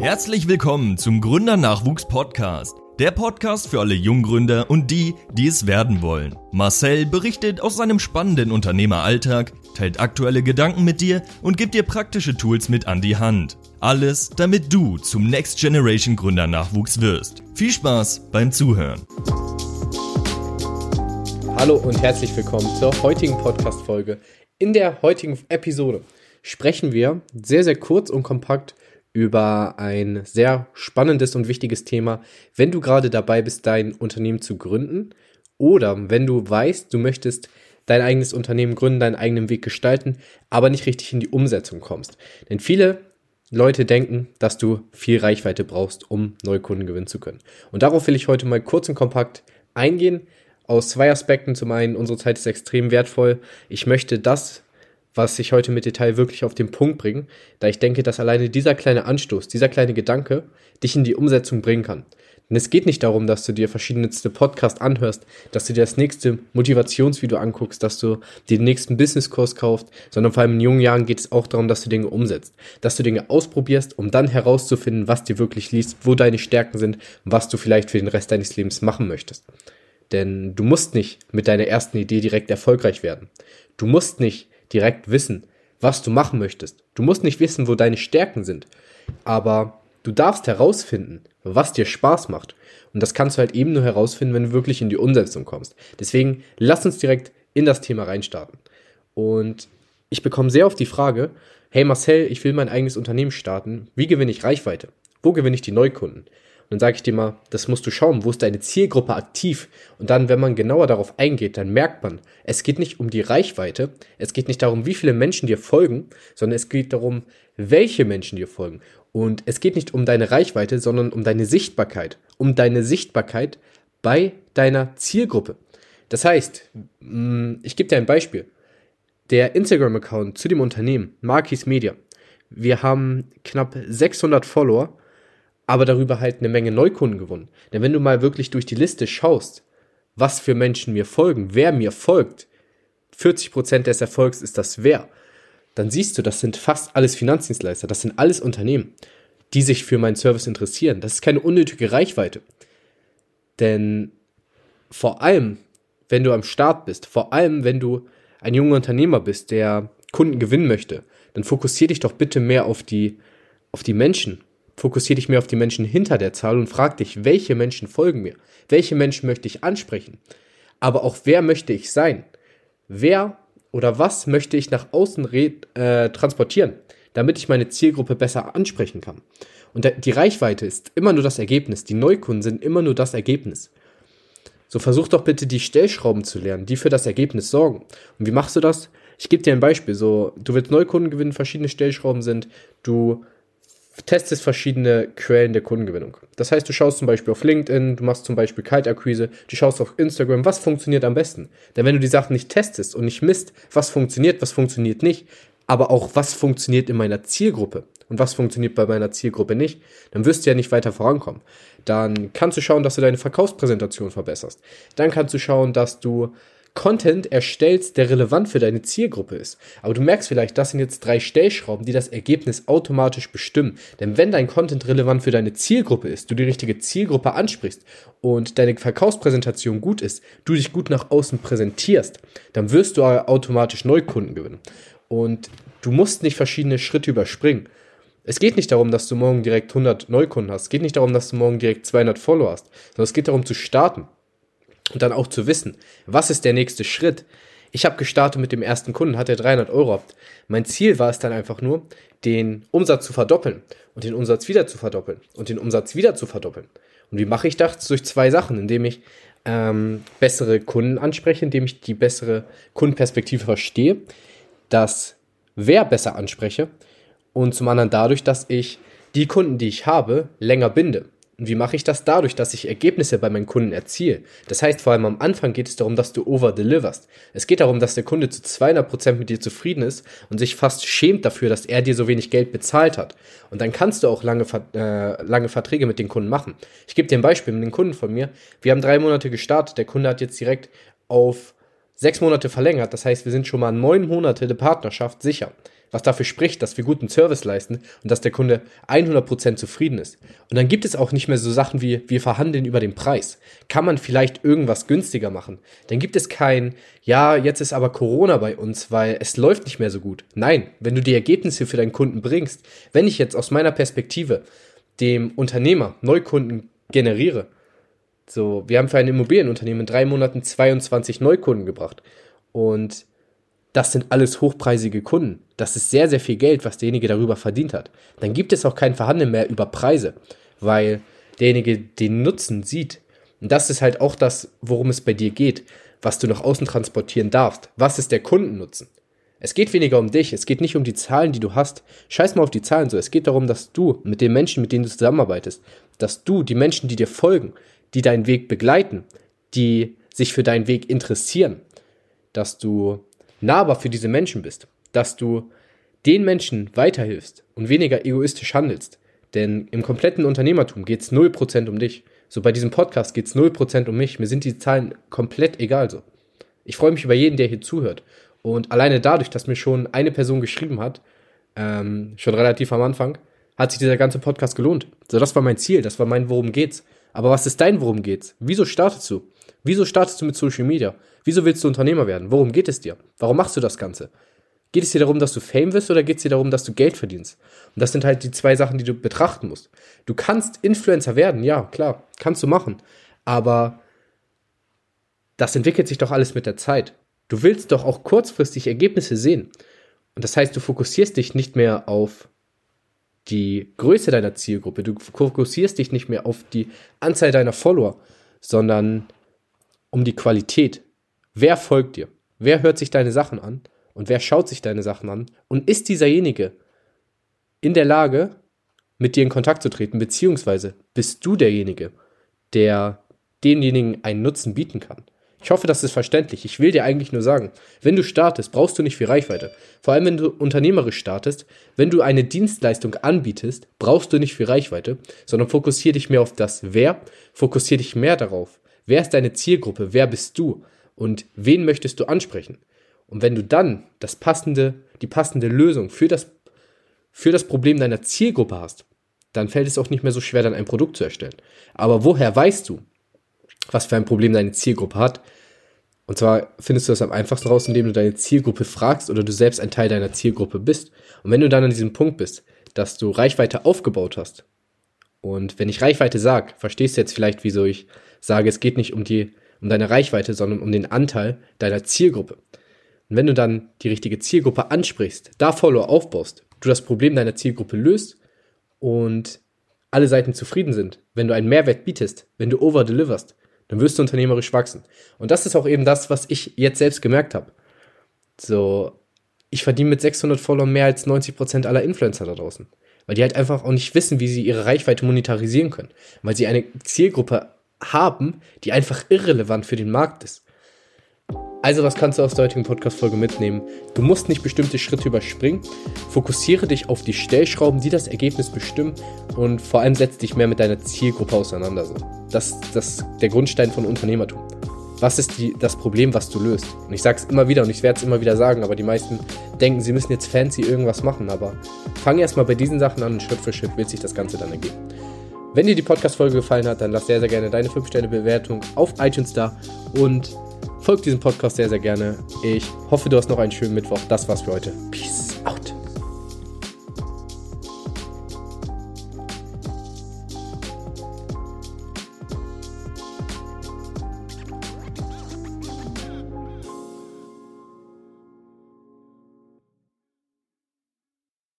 Herzlich willkommen zum Gründernachwuchs Podcast. Der Podcast für alle Junggründer und die, die es werden wollen. Marcel berichtet aus seinem spannenden Unternehmeralltag, teilt aktuelle Gedanken mit dir und gibt dir praktische Tools mit an die Hand. Alles, damit du zum Next Generation Gründernachwuchs wirst. Viel Spaß beim Zuhören. Hallo und herzlich willkommen zur heutigen Podcast-Folge. In der heutigen Episode sprechen wir sehr, sehr kurz und kompakt über ein sehr spannendes und wichtiges Thema, wenn du gerade dabei bist, dein Unternehmen zu gründen oder wenn du weißt, du möchtest dein eigenes Unternehmen gründen, deinen eigenen Weg gestalten, aber nicht richtig in die Umsetzung kommst. Denn viele Leute denken, dass du viel Reichweite brauchst, um Neukunden gewinnen zu können. Und darauf will ich heute mal kurz und kompakt eingehen. Aus zwei Aspekten. Zum einen, unsere Zeit ist extrem wertvoll. Ich möchte das was ich heute mit Detail wirklich auf den Punkt bringe, da ich denke, dass alleine dieser kleine Anstoß, dieser kleine Gedanke dich in die Umsetzung bringen kann. Denn es geht nicht darum, dass du dir verschiedenste Podcasts anhörst, dass du dir das nächste Motivationsvideo anguckst, dass du dir den nächsten Businesskurs kaufst, sondern vor allem in jungen Jahren geht es auch darum, dass du Dinge umsetzt, dass du Dinge ausprobierst, um dann herauszufinden, was dir wirklich liest, wo deine Stärken sind und was du vielleicht für den Rest deines Lebens machen möchtest. Denn du musst nicht mit deiner ersten Idee direkt erfolgreich werden. Du musst nicht direkt wissen, was du machen möchtest. Du musst nicht wissen, wo deine Stärken sind, aber du darfst herausfinden, was dir Spaß macht. Und das kannst du halt eben nur herausfinden, wenn du wirklich in die Umsetzung kommst. Deswegen lass uns direkt in das Thema reinstarten. Und ich bekomme sehr oft die Frage, hey Marcel, ich will mein eigenes Unternehmen starten. Wie gewinne ich Reichweite? Wo gewinne ich die Neukunden? Dann sage ich dir mal, das musst du schauen, wo ist deine Zielgruppe aktiv? Und dann, wenn man genauer darauf eingeht, dann merkt man, es geht nicht um die Reichweite, es geht nicht darum, wie viele Menschen dir folgen, sondern es geht darum, welche Menschen dir folgen. Und es geht nicht um deine Reichweite, sondern um deine Sichtbarkeit, um deine Sichtbarkeit bei deiner Zielgruppe. Das heißt, mm, ich gebe dir ein Beispiel. Der Instagram-Account zu dem Unternehmen, Marquis Media. Wir haben knapp 600 Follower aber darüber halt eine Menge Neukunden gewonnen. Denn wenn du mal wirklich durch die Liste schaust, was für Menschen mir folgen, wer mir folgt, 40% des Erfolgs ist das wer, dann siehst du, das sind fast alles Finanzdienstleister, das sind alles Unternehmen, die sich für meinen Service interessieren. Das ist keine unnötige Reichweite. Denn vor allem, wenn du am Start bist, vor allem, wenn du ein junger Unternehmer bist, der Kunden gewinnen möchte, dann fokussier dich doch bitte mehr auf die, auf die Menschen Fokussiere dich mehr auf die Menschen hinter der Zahl und frag dich, welche Menschen folgen mir? Welche Menschen möchte ich ansprechen? Aber auch wer möchte ich sein? Wer oder was möchte ich nach außen äh, transportieren, damit ich meine Zielgruppe besser ansprechen kann? Und die Reichweite ist immer nur das Ergebnis. Die Neukunden sind immer nur das Ergebnis. So versuch doch bitte die Stellschrauben zu lernen, die für das Ergebnis sorgen. Und wie machst du das? Ich gebe dir ein Beispiel. So, du willst Neukunden gewinnen, verschiedene Stellschrauben sind, du testest verschiedene Quellen der Kundengewinnung. Das heißt, du schaust zum Beispiel auf LinkedIn, du machst zum Beispiel Kaltakquise, du schaust auf Instagram, was funktioniert am besten. Denn wenn du die Sachen nicht testest und nicht misst, was funktioniert, was funktioniert nicht, aber auch was funktioniert in meiner Zielgruppe und was funktioniert bei meiner Zielgruppe nicht, dann wirst du ja nicht weiter vorankommen. Dann kannst du schauen, dass du deine Verkaufspräsentation verbesserst. Dann kannst du schauen, dass du Content erstellst, der relevant für deine Zielgruppe ist. Aber du merkst vielleicht, das sind jetzt drei Stellschrauben, die das Ergebnis automatisch bestimmen. Denn wenn dein Content relevant für deine Zielgruppe ist, du die richtige Zielgruppe ansprichst und deine Verkaufspräsentation gut ist, du dich gut nach außen präsentierst, dann wirst du automatisch Neukunden gewinnen. Und du musst nicht verschiedene Schritte überspringen. Es geht nicht darum, dass du morgen direkt 100 Neukunden hast. Es geht nicht darum, dass du morgen direkt 200 Follower hast, sondern es geht darum zu starten. Und dann auch zu wissen, was ist der nächste Schritt? Ich habe gestartet mit dem ersten Kunden, hat er 300 Euro. Mein Ziel war es dann einfach nur, den Umsatz zu verdoppeln und den Umsatz wieder zu verdoppeln und den Umsatz wieder zu verdoppeln. Und wie mache ich das? Durch zwei Sachen, indem ich ähm, bessere Kunden anspreche, indem ich die bessere Kundenperspektive verstehe, das Wer besser anspreche und zum anderen dadurch, dass ich die Kunden, die ich habe, länger binde. Und wie mache ich das? Dadurch, dass ich Ergebnisse bei meinen Kunden erziele. Das heißt, vor allem am Anfang geht es darum, dass du over-deliverst. Es geht darum, dass der Kunde zu 200% mit dir zufrieden ist und sich fast schämt dafür, dass er dir so wenig Geld bezahlt hat. Und dann kannst du auch lange, äh, lange Verträge mit den Kunden machen. Ich gebe dir ein Beispiel mit den Kunden von mir. Wir haben drei Monate gestartet. Der Kunde hat jetzt direkt auf sechs Monate verlängert. Das heißt, wir sind schon mal neun Monate der Partnerschaft sicher. was dafür spricht, dass wir guten Service leisten und dass der Kunde 100% zufrieden ist. Und dann gibt es auch nicht mehr so Sachen wie, wir verhandeln über den Preis. Kann man vielleicht irgendwas günstiger machen? Dann gibt es kein, ja, jetzt ist aber Corona bei uns, weil es läuft nicht mehr so gut. Nein, wenn du die Ergebnisse für deinen Kunden bringst, wenn ich jetzt aus meiner Perspektive dem Unternehmer Neukunden generiere, so, wir haben für ein Immobilienunternehmen in drei Monaten 22 Neukunden gebracht. Und das sind alles hochpreisige Kunden. Das ist sehr, sehr viel Geld, was derjenige darüber verdient hat. Dann gibt es auch kein Verhandeln mehr über Preise, weil derjenige den Nutzen sieht. Und das ist halt auch das, worum es bei dir geht, was du nach außen transportieren darfst. Was ist der Kundennutzen? Es geht weniger um dich, es geht nicht um die Zahlen, die du hast. Scheiß mal auf die Zahlen so. Es geht darum, dass du mit den Menschen, mit denen du zusammenarbeitest, dass du die Menschen, die dir folgen, die deinen Weg begleiten, die sich für deinen Weg interessieren, dass du nahbar für diese Menschen bist, dass du den Menschen weiterhilfst und weniger egoistisch handelst. Denn im kompletten Unternehmertum geht es 0% um dich. So bei diesem Podcast geht es 0% um mich. Mir sind die Zahlen komplett egal so. Ich freue mich über jeden, der hier zuhört. Und alleine dadurch, dass mir schon eine Person geschrieben hat, ähm, schon relativ am Anfang, hat sich dieser ganze Podcast gelohnt. So, das war mein Ziel, das war mein Worum geht's. Aber was ist dein Worum geht's? Wieso startest du? Wieso startest du mit Social Media? Wieso willst du Unternehmer werden? Worum geht es dir? Warum machst du das Ganze? Geht es dir darum, dass du Fame wirst oder geht es dir darum, dass du Geld verdienst? Und das sind halt die zwei Sachen, die du betrachten musst. Du kannst Influencer werden, ja, klar, kannst du machen. Aber das entwickelt sich doch alles mit der Zeit. Du willst doch auch kurzfristig Ergebnisse sehen. Und das heißt, du fokussierst dich nicht mehr auf die Größe deiner Zielgruppe. Du fokussierst dich nicht mehr auf die Anzahl deiner Follower, sondern um die Qualität. Wer folgt dir? Wer hört sich deine Sachen an? Und wer schaut sich deine Sachen an? Und ist dieserjenige in der Lage, mit dir in Kontakt zu treten? Beziehungsweise bist du derjenige, der denjenigen einen Nutzen bieten kann? Ich hoffe, das ist verständlich. Ich will dir eigentlich nur sagen, wenn du startest, brauchst du nicht viel Reichweite. Vor allem, wenn du unternehmerisch startest, wenn du eine Dienstleistung anbietest, brauchst du nicht viel Reichweite, sondern fokussiere dich mehr auf das Wer, fokussiere dich mehr darauf. Wer ist deine Zielgruppe? Wer bist du? Und wen möchtest du ansprechen? Und wenn du dann das passende, die passende Lösung für das, für das Problem deiner Zielgruppe hast, dann fällt es auch nicht mehr so schwer, dann ein Produkt zu erstellen. Aber woher weißt du, was für ein Problem deine Zielgruppe hat. Und zwar findest du das am einfachsten raus, indem du deine Zielgruppe fragst oder du selbst ein Teil deiner Zielgruppe bist. Und wenn du dann an diesem Punkt bist, dass du Reichweite aufgebaut hast, und wenn ich Reichweite sage, verstehst du jetzt vielleicht, wieso ich sage, es geht nicht um die, um deine Reichweite, sondern um den Anteil deiner Zielgruppe. Und wenn du dann die richtige Zielgruppe ansprichst, da Follower aufbaust, du das Problem deiner Zielgruppe löst und alle Seiten zufrieden sind, wenn du einen Mehrwert bietest, wenn du overdeliverst, dann wirst du unternehmerisch wachsen. Und das ist auch eben das, was ich jetzt selbst gemerkt habe. So, ich verdiene mit 600 Followern mehr als 90% aller Influencer da draußen. Weil die halt einfach auch nicht wissen, wie sie ihre Reichweite monetarisieren können. Weil sie eine Zielgruppe haben, die einfach irrelevant für den Markt ist. Also, was kannst du aus der heutigen Podcast-Folge mitnehmen? Du musst nicht bestimmte Schritte überspringen. Fokussiere dich auf die Stellschrauben, die das Ergebnis bestimmen und vor allem setz dich mehr mit deiner Zielgruppe auseinander. Das, das der Grundstein von Unternehmertum. Was ist die, das Problem, was du löst? Und ich sage es immer wieder und ich werde es immer wieder sagen, aber die meisten denken, sie müssen jetzt fancy irgendwas machen. Aber fang erstmal bei diesen Sachen an und Schritt für Schritt wird sich das Ganze dann ergeben. Wenn dir die Podcast-Folge gefallen hat, dann lass sehr, sehr gerne deine 5-Sterne-Bewertung auf iTunes da und Folgt diesem Podcast sehr, sehr gerne. Ich hoffe, du hast noch einen schönen Mittwoch. Das war's für heute. Peace out.